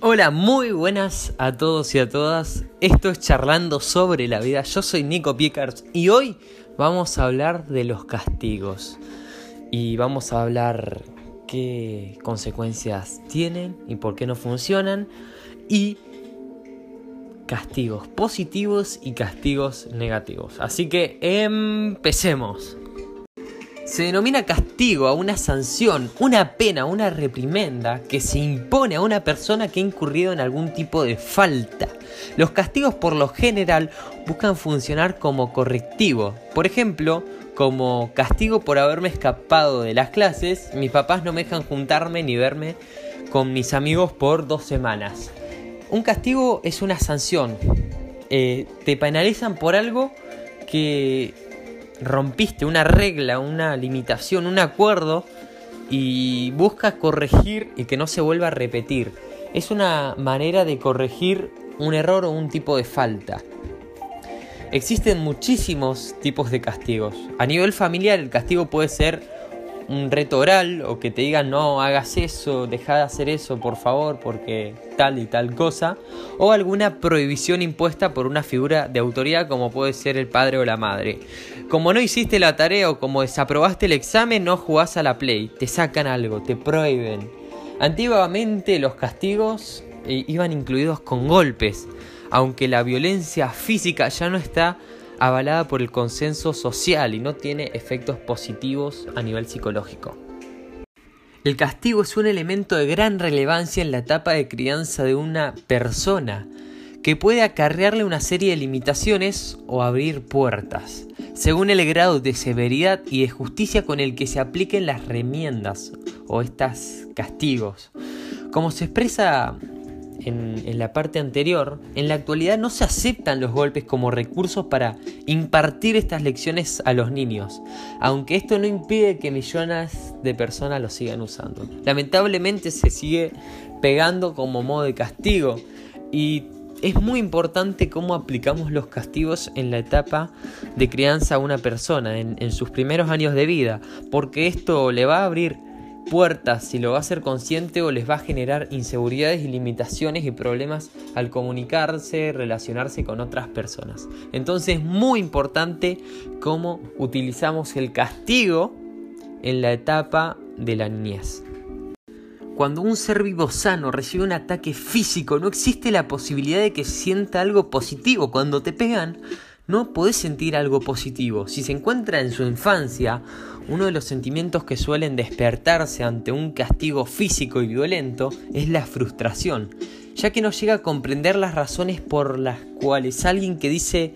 Hola, muy buenas a todos y a todas. Esto es Charlando sobre la vida. Yo soy Nico Pickers y hoy vamos a hablar de los castigos. Y vamos a hablar qué consecuencias tienen y por qué no funcionan. Y castigos positivos y castigos negativos. Así que empecemos. Se denomina castigo a una sanción, una pena, una reprimenda que se impone a una persona que ha incurrido en algún tipo de falta. Los castigos por lo general buscan funcionar como correctivo. Por ejemplo, como castigo por haberme escapado de las clases, mis papás no me dejan juntarme ni verme con mis amigos por dos semanas. Un castigo es una sanción. Eh, te penalizan por algo que rompiste una regla, una limitación, un acuerdo y buscas corregir y que no se vuelva a repetir. Es una manera de corregir un error o un tipo de falta. Existen muchísimos tipos de castigos. A nivel familiar el castigo puede ser un reto oral o que te digan no hagas eso, deja de hacer eso por favor porque tal y tal cosa o alguna prohibición impuesta por una figura de autoridad como puede ser el padre o la madre. Como no hiciste la tarea o como desaprobaste el examen no jugás a la play, te sacan algo, te prohíben. Antiguamente los castigos eh, iban incluidos con golpes, aunque la violencia física ya no está avalada por el consenso social y no tiene efectos positivos a nivel psicológico. El castigo es un elemento de gran relevancia en la etapa de crianza de una persona, que puede acarrearle una serie de limitaciones o abrir puertas, según el grado de severidad y de justicia con el que se apliquen las remiendas o estos castigos. Como se expresa en, la parte anterior, en la actualidad no se aceptan los golpes como recursos para impartir estas lecciones a los niños, aunque esto no impide que millones de personas lo sigan usando. Lamentablemente se sigue pegando como modo de castigo y es muy importante cómo aplicamos los castigos en la etapa de crianza a una persona, en sus primeros años de vida, porque esto le va a abrir puertas si lo va a ser consciente o les va a generar inseguridades y limitaciones y problemas al comunicarse, relacionarse con otras personas. Entonces es muy importante cómo utilizamos el castigo en la etapa de la niñez. Cuando un ser vivo sano recibe un ataque físico, no existe la posibilidad de que sienta algo positivo. Cuando te pegan, no podés sentir algo positivo. Si se encuentra en su infancia, uno de los sentimientos que suelen despertarse ante un castigo físico y violento es la frustración, ya que no llega a comprender las razones por las cuales alguien que dice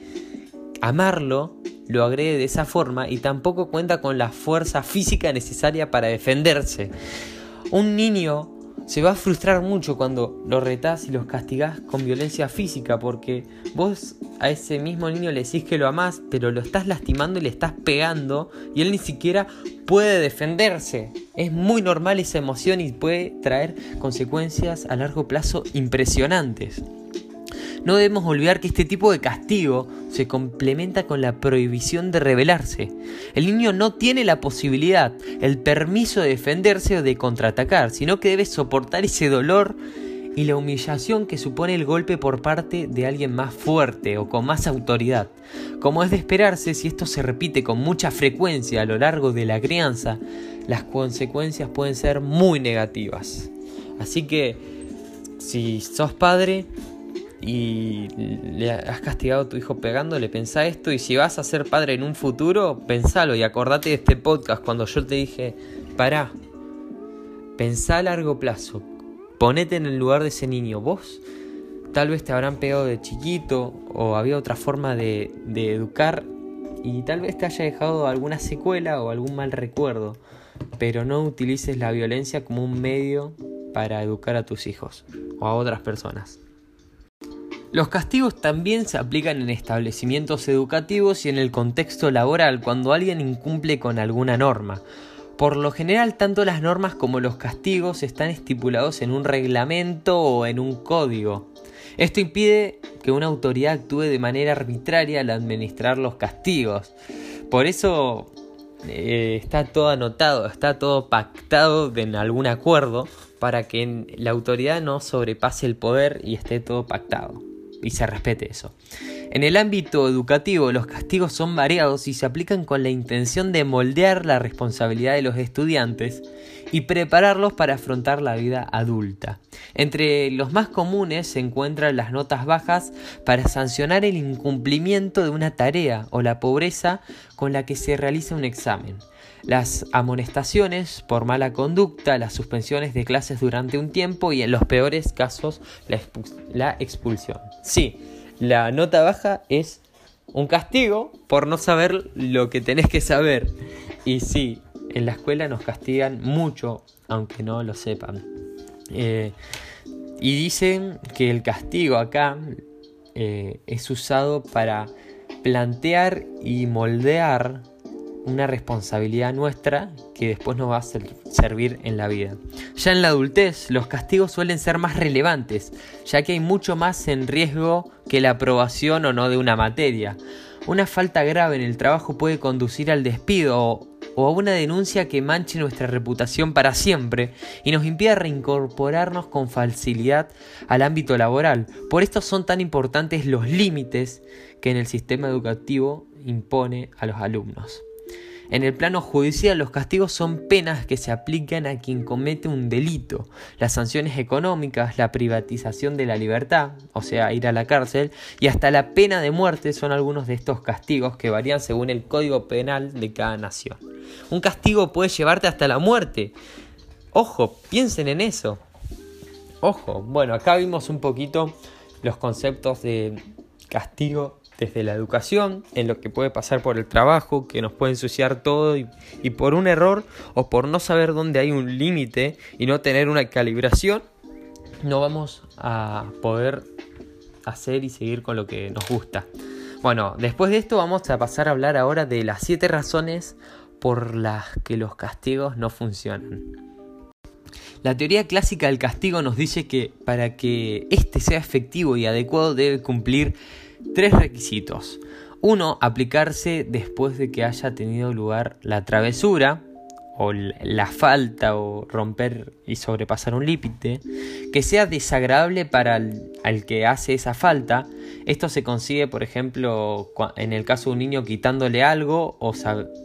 amarlo lo agrede de esa forma y tampoco cuenta con la fuerza física necesaria para defenderse. Un niño se va a frustrar mucho cuando lo retás y los castigás con violencia física, porque vos a ese mismo niño le decís que lo amás, pero lo estás lastimando y le estás pegando, y él ni siquiera puede defenderse. Es muy normal esa emoción y puede traer consecuencias a largo plazo impresionantes. No debemos olvidar que este tipo de castigo se complementa con la prohibición de rebelarse. El niño no tiene la posibilidad, el permiso de defenderse o de contraatacar, sino que debe soportar ese dolor y la humillación que supone el golpe por parte de alguien más fuerte o con más autoridad. Como es de esperarse, si esto se repite con mucha frecuencia a lo largo de la crianza, las consecuencias pueden ser muy negativas. Así que, si sos padre, y le has castigado a tu hijo pegándole, pensá esto y si vas a ser padre en un futuro, pensalo y acordate de este podcast cuando yo te dije, pará, pensá a largo plazo, ponete en el lugar de ese niño, vos tal vez te habrán pegado de chiquito o había otra forma de, de educar y tal vez te haya dejado alguna secuela o algún mal recuerdo, pero no utilices la violencia como un medio para educar a tus hijos o a otras personas. Los castigos también se aplican en establecimientos educativos y en el contexto laboral cuando alguien incumple con alguna norma. Por lo general, tanto las normas como los castigos están estipulados en un reglamento o en un código. Esto impide que una autoridad actúe de manera arbitraria al administrar los castigos. Por eso eh, está todo anotado, está todo pactado en algún acuerdo para que la autoridad no sobrepase el poder y esté todo pactado y se respete eso. En el ámbito educativo, los castigos son variados y se aplican con la intención de moldear la responsabilidad de los estudiantes y prepararlos para afrontar la vida adulta. Entre los más comunes se encuentran las notas bajas para sancionar el incumplimiento de una tarea o la pobreza con la que se realiza un examen. Las amonestaciones por mala conducta, las suspensiones de clases durante un tiempo y en los peores casos la, expulsión. Sí, la nota baja es un castigo por no saber lo que tenés que saber. Y sí, en la escuela nos castigan mucho, aunque no lo sepan. Eh, y dicen que el castigo acá eh, es usado para plantear y moldear una responsabilidad nuestra que después nos va a servir en la vida. Ya en la adultez, los castigos suelen ser más relevantes, ya que hay mucho más en riesgo que la aprobación o no de una materia. Una falta grave en el trabajo puede conducir al despido o a una denuncia que manche nuestra reputación para siempre y nos impida reincorporarnos con facilidad al ámbito laboral. Por esto son tan importantes los límites que en el sistema educativo impone a los alumnos. En el plano judicial, los castigos son penas que se aplican a quien comete un delito. Las sanciones económicas, la privatización de la libertad, o sea, ir a la cárcel, y hasta la pena de muerte son algunos de estos castigos que varían según el código penal de cada nación. Un castigo puede llevarte hasta la muerte. Ojo, piensen en eso. Ojo, bueno, acá vimos un poquito los conceptos de castigo desde la educación, en lo que puede pasar por el trabajo, que nos puede ensuciar todo y, por un error o por no saber dónde hay un límite y no tener una calibración, no vamos a poder hacer y seguir con lo que nos gusta. Bueno, después de esto vamos a pasar a hablar ahora de las siete razones por las que los castigos no funcionan. La teoría clásica del castigo nos dice que para que éste sea efectivo y adecuado debe cumplir tres requisitos. Uno, aplicarse después de que haya tenido lugar la travesura o la falta o romper y sobrepasar un límite, que sea desagradable para el que hace esa falta. Esto se consigue, por ejemplo, en el caso de un niño quitándole algo o,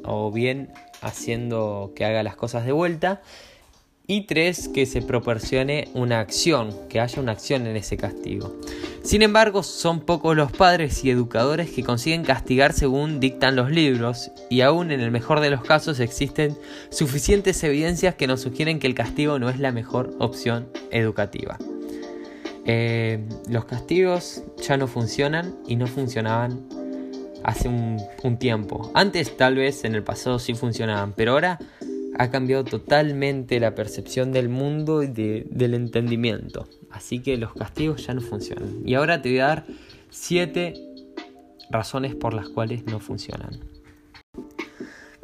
o bien haciendo que haga las cosas de vuelta. Y tres, que se proporcione una acción, que haya una acción en ese castigo. Sin embargo, son pocos los padres y educadores que consiguen castigar según dictan los libros, y aún en el mejor de los casos existen suficientes evidencias que nos sugieren que el castigo no es la mejor opción educativa. Eh, los castigos ya no funcionan y no funcionaban hace un, un tiempo. Antes tal vez en el pasado sí funcionaban, pero ahora ha cambiado totalmente la percepción del mundo y del entendimiento. Así que los castigos ya no funcionan. Y ahora te voy a dar siete razones por las cuales no funcionan.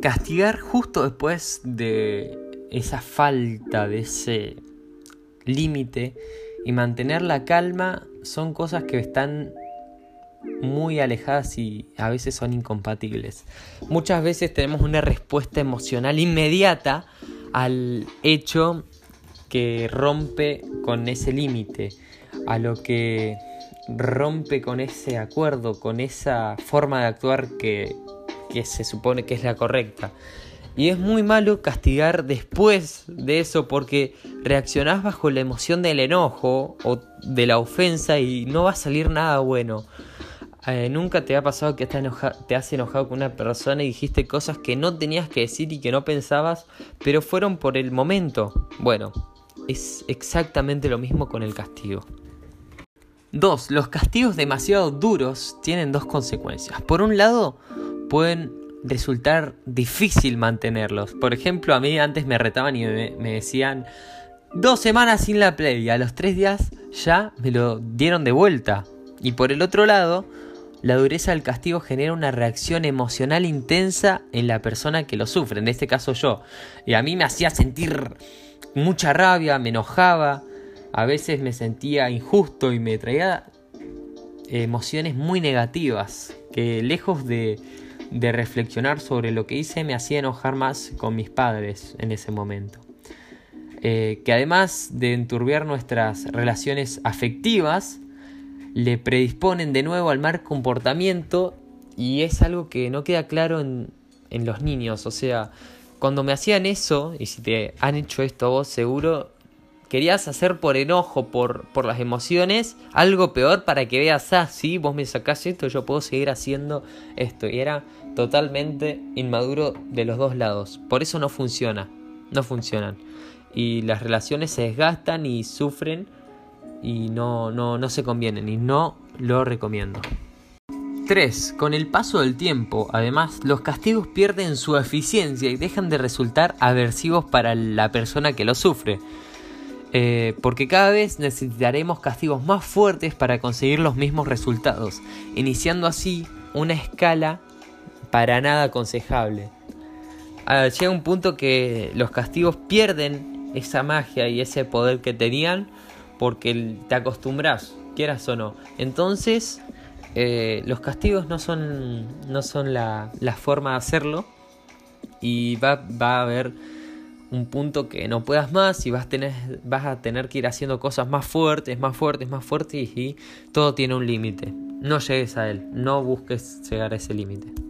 Castigar justo después de esa falta de ese límite y mantener la calma son cosas que están muy alejadas y a veces son incompatibles. Muchas veces tenemos una respuesta emocional inmediata al hecho que rompe con ese límite, a lo que rompe con ese acuerdo, con esa forma de actuar que, que se supone que es la correcta. Y es muy malo castigar después de eso porque reaccionás bajo la emoción del enojo o de la ofensa y no va a salir nada bueno. Eh, ¿Nunca te ha pasado que te has enojado con una persona y dijiste cosas que no tenías que decir y que no pensabas, pero fueron por el momento? Bueno, es exactamente lo mismo con el castigo. 2. Los castigos demasiado duros tienen dos consecuencias. Por un lado, pueden resultar difícil mantenerlos. Por ejemplo, a mí antes me retaban y me, me decían dos semanas sin la play y a los tres días ya me lo dieron de vuelta. Y por el otro lado, la dureza del castigo genera una reacción emocional intensa en la persona que lo sufre, en este caso yo. Y a mí me hacía sentir mucha rabia, me enojaba, a veces me sentía injusto y me traía emociones muy negativas que lejos de, de reflexionar sobre lo que hice me hacía enojar más con mis padres en ese momento. eh, que además de enturbiar nuestras relaciones afectivas, le predisponen de nuevo al mal comportamiento y es algo que no queda claro en, en los niños. O sea, cuando me hacían eso, y si te han hecho esto a vos seguro, querías hacer por enojo, por, por las emociones, algo peor para que veas, ah, sí, vos me sacás esto, yo puedo seguir haciendo esto. Y era totalmente inmaduro de los dos lados. Por eso no funciona, no funcionan. Y las relaciones se desgastan y sufren y no, no, no se convienen y no lo recomiendo. 3. Con el paso del tiempo, además, los castigos pierden su eficiencia y dejan de resultar aversivos para la persona que lo sufre. Eh, porque cada vez necesitaremos castigos más fuertes para conseguir los mismos resultados, iniciando así una escala para nada aconsejable. Ah, llega un punto que los castigos pierden esa magia y ese poder que tenían porque te acostumbras, quieras o no. Entonces, eh, los castigos no son, no son la, forma de hacerlo y va, va, a haber un punto que no puedas más y vas, tener, vas a tener que ir haciendo cosas más fuertes, más fuertes, más fuertes y todo tiene un límite. No llegues a él, no busques llegar a ese límite.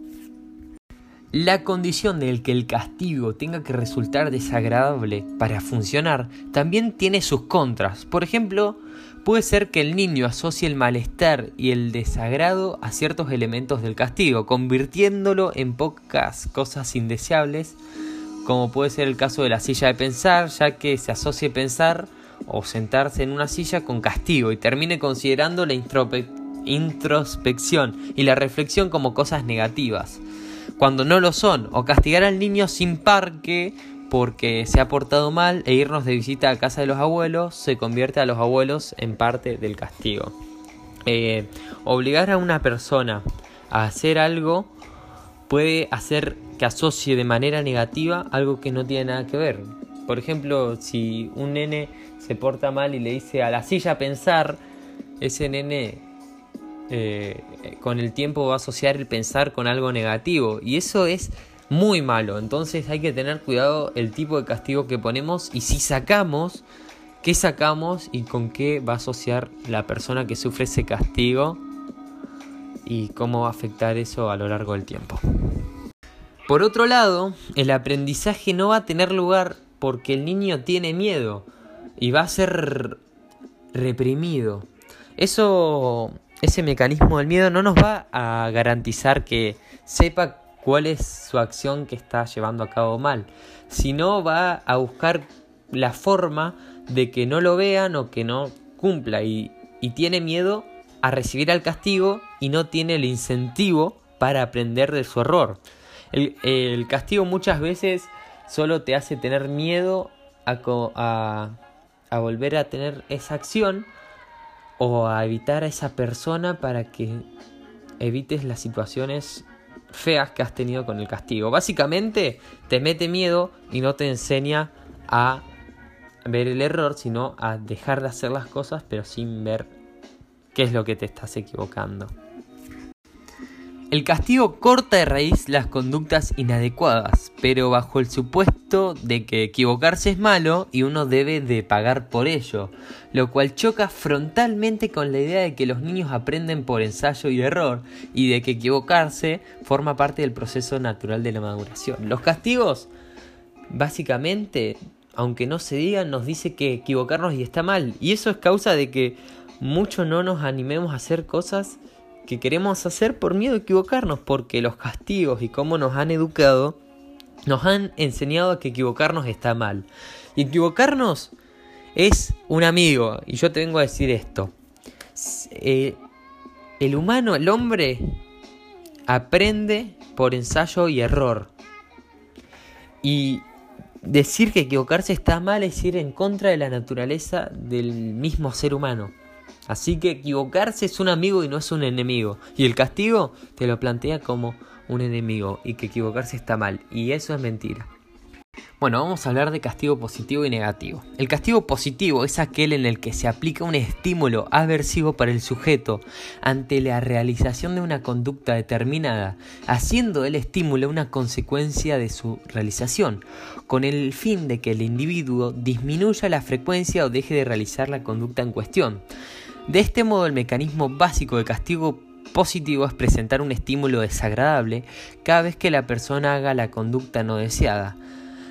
La condición de que el castigo tenga que resultar desagradable para funcionar también tiene sus contras. Por ejemplo, puede ser que el niño asocie el malestar y el desagrado a ciertos elementos del castigo, convirtiéndolo en pocas cosas indeseables, como puede ser el caso de la silla de pensar, ya que se asocie pensar o sentarse en una silla con castigo y termine considerando la introspección y la reflexión como cosas negativas cuando no lo son, o castigar al niño sin parque porque se ha portado mal e irnos de visita a casa de los abuelos se convierte a los abuelos en parte del castigo. Eh, obligar a una persona a hacer algo puede hacer que asocie de manera negativa algo que no tiene nada que ver. Por ejemplo, si un nene se porta mal y le dice a la silla pensar, ese nene eh, con el tiempo va a asociar el pensar con algo negativo y eso es muy malo. Entonces hay que tener cuidado el tipo de castigo que ponemos y si sacamos, qué sacamos y con qué va a asociar la persona que sufre ese castigo y cómo va a afectar eso a lo largo del tiempo. Por otro lado, el aprendizaje no va a tener lugar porque el niño tiene miedo y va a ser reprimido. Eso ese mecanismo del miedo no nos va a garantizar que sepa cuál es su acción que está llevando a cabo mal, sino va a buscar la forma de que no lo vean o que no cumpla y, tiene miedo a recibir el castigo y no tiene el incentivo para aprender de su error. El, castigo muchas veces solo te hace tener miedo a, a volver a tener esa acción o a evitar a esa persona para que evites las situaciones feas que has tenido con el castigo. Básicamente te mete miedo y no te enseña a ver el error, sino a dejar de hacer las cosas pero sin ver qué es lo que te estás equivocando. El castigo corta de raíz las conductas inadecuadas, pero bajo el supuesto de que equivocarse es malo y uno debe de pagar por ello, lo cual choca frontalmente con la idea de que los niños aprenden por ensayo y error y de que equivocarse forma parte del proceso natural de la maduración. Los castigos, básicamente, aunque no se digan, nos dice que equivocarnos y está mal, y eso es causa de que muchos no nos animemos a hacer cosas que queremos hacer por miedo a equivocarnos, porque los castigos y cómo nos han educado nos han enseñado a que equivocarnos está mal. Y equivocarnos es un amigo, y yo te vengo a decir esto. Eh, el humano, el hombre, aprende por ensayo y error. Y decir que equivocarse está mal es ir en contra de la naturaleza del mismo ser humano. Así que equivocarse es un amigo y no es un enemigo. Y el castigo te lo plantea como un enemigo y que equivocarse está mal. Y eso es mentira. Bueno, vamos a hablar de castigo positivo y negativo. El castigo positivo es aquel en el que se aplica un estímulo aversivo para el sujeto ante la realización de una conducta determinada, haciendo el estímulo una consecuencia de su realización, con el fin de que el individuo disminuya la frecuencia o deje de realizar la conducta en cuestión. De este modo, el mecanismo básico de castigo positivo es presentar un estímulo desagradable cada vez que la persona haga la conducta no deseada.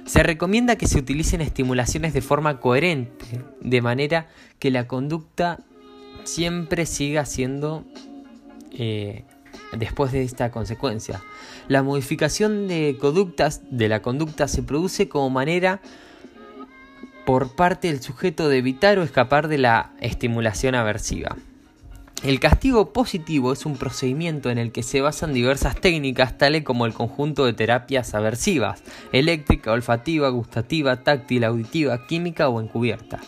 Se recomienda que se utilicen estimulaciones de forma coherente, de manera que la conducta siempre siga siendo eh, después de esta consecuencia. La modificación de conductas de la conducta se produce como manera por parte del sujeto de evitar o escapar de la estimulación aversiva. El castigo positivo es un procedimiento en el que se basan diversas técnicas tales como el conjunto de terapias aversivas, eléctrica, olfativa, gustativa, táctil, auditiva, química o encubierta.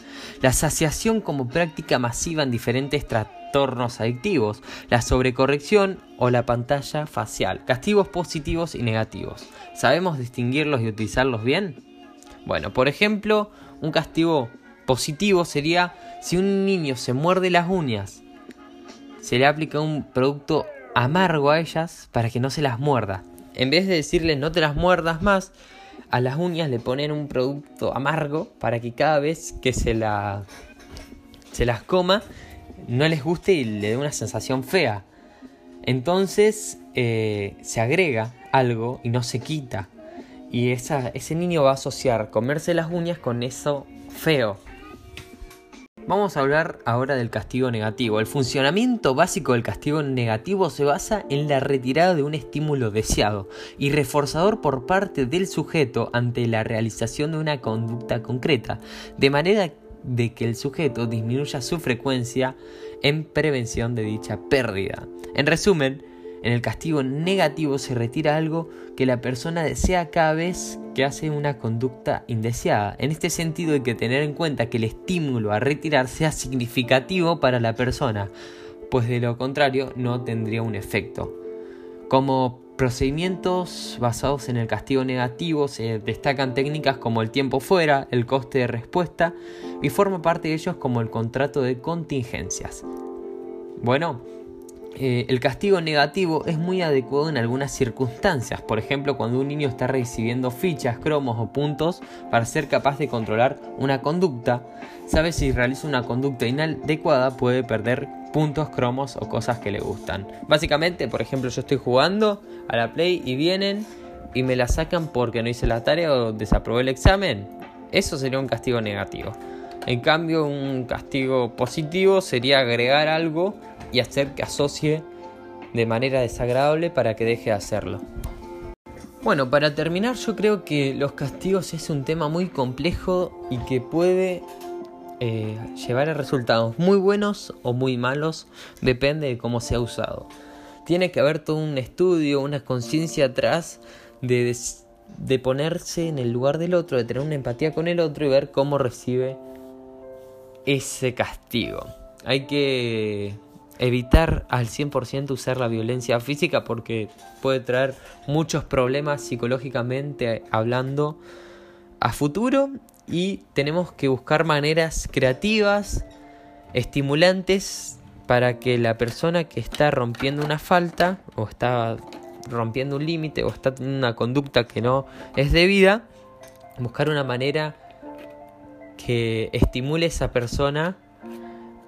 La asociación como práctica masiva en diferentes trastornos adictivos, la sobrecorrección o la pantalla facial, castigos positivos y negativos. ¿Sabemos distinguirlos y utilizarlos bien? Bueno, por ejemplo, un castigo positivo sería si un niño se muerde las uñas se le aplica un producto amargo a ellas para que no se las muerda. En vez de decirles no te las muerdas más, a las uñas le ponen un producto amargo para que cada vez que se, la, se las coma no les guste y le dé una sensación fea. Entonces eh, se agrega algo y no se quita. Y ese niño va a asociar comerse las uñas con eso feo. Vamos a hablar ahora del castigo negativo. El funcionamiento básico del castigo negativo se basa en la retirada de un estímulo deseado y reforzador por parte del sujeto ante la realización de una conducta concreta, de manera de que el sujeto disminuya su frecuencia en prevención de dicha pérdida. En resumen, en el castigo negativo se retira algo que la persona desea cada vez que hace una conducta indeseada. En este sentido hay que tener en cuenta que el estímulo a retirar sea significativo para la persona, pues de lo contrario no tendría un efecto. Como procedimientos basados en el castigo negativo se destacan técnicas como el tiempo fuera, el coste de respuesta y forma parte de ellos como el contrato de contingencias. Bueno, eh, el castigo negativo es muy adecuado en algunas circunstancias, por ejemplo cuando un niño está recibiendo fichas, cromos o puntos para ser capaz de controlar una conducta, sabe si realiza una conducta inadecuada puede perder puntos, cromos o cosas que le gustan. Básicamente, por ejemplo, yo estoy jugando a la Play y vienen y me la sacan porque no hice la tarea o desaprobé el examen. Eso sería un castigo negativo. En cambio, un castigo positivo sería agregar algo y hacer que asocie de manera desagradable para que deje de hacerlo. Bueno, para terminar yo creo que los castigos es un tema muy complejo y que puede eh, llevar a resultados muy buenos o muy malos, depende de cómo sea usado. Tiene que haber todo un estudio, una conciencia atrás de, de ponerse en el lugar del otro, de tener una empatía con el otro y ver cómo recibe ese castigo. Hay que evitar al 100% usar la violencia física porque puede traer muchos problemas psicológicamente hablando a futuro y tenemos que buscar maneras creativas, estimulantes para que la persona que está rompiendo una falta o está rompiendo un límite o está teniendo una conducta que no es debida, buscar una manera que estimule a esa persona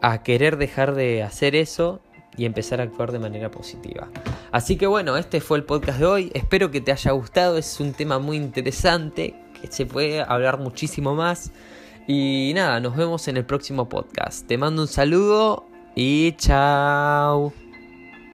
a querer dejar de hacer eso y empezar a actuar de manera positiva. Así que bueno, este fue el podcast de hoy. Espero que te haya gustado. Es un tema muy interesante que se puede hablar muchísimo más. Y nada, nos vemos en el próximo podcast. Te mando un saludo y chao.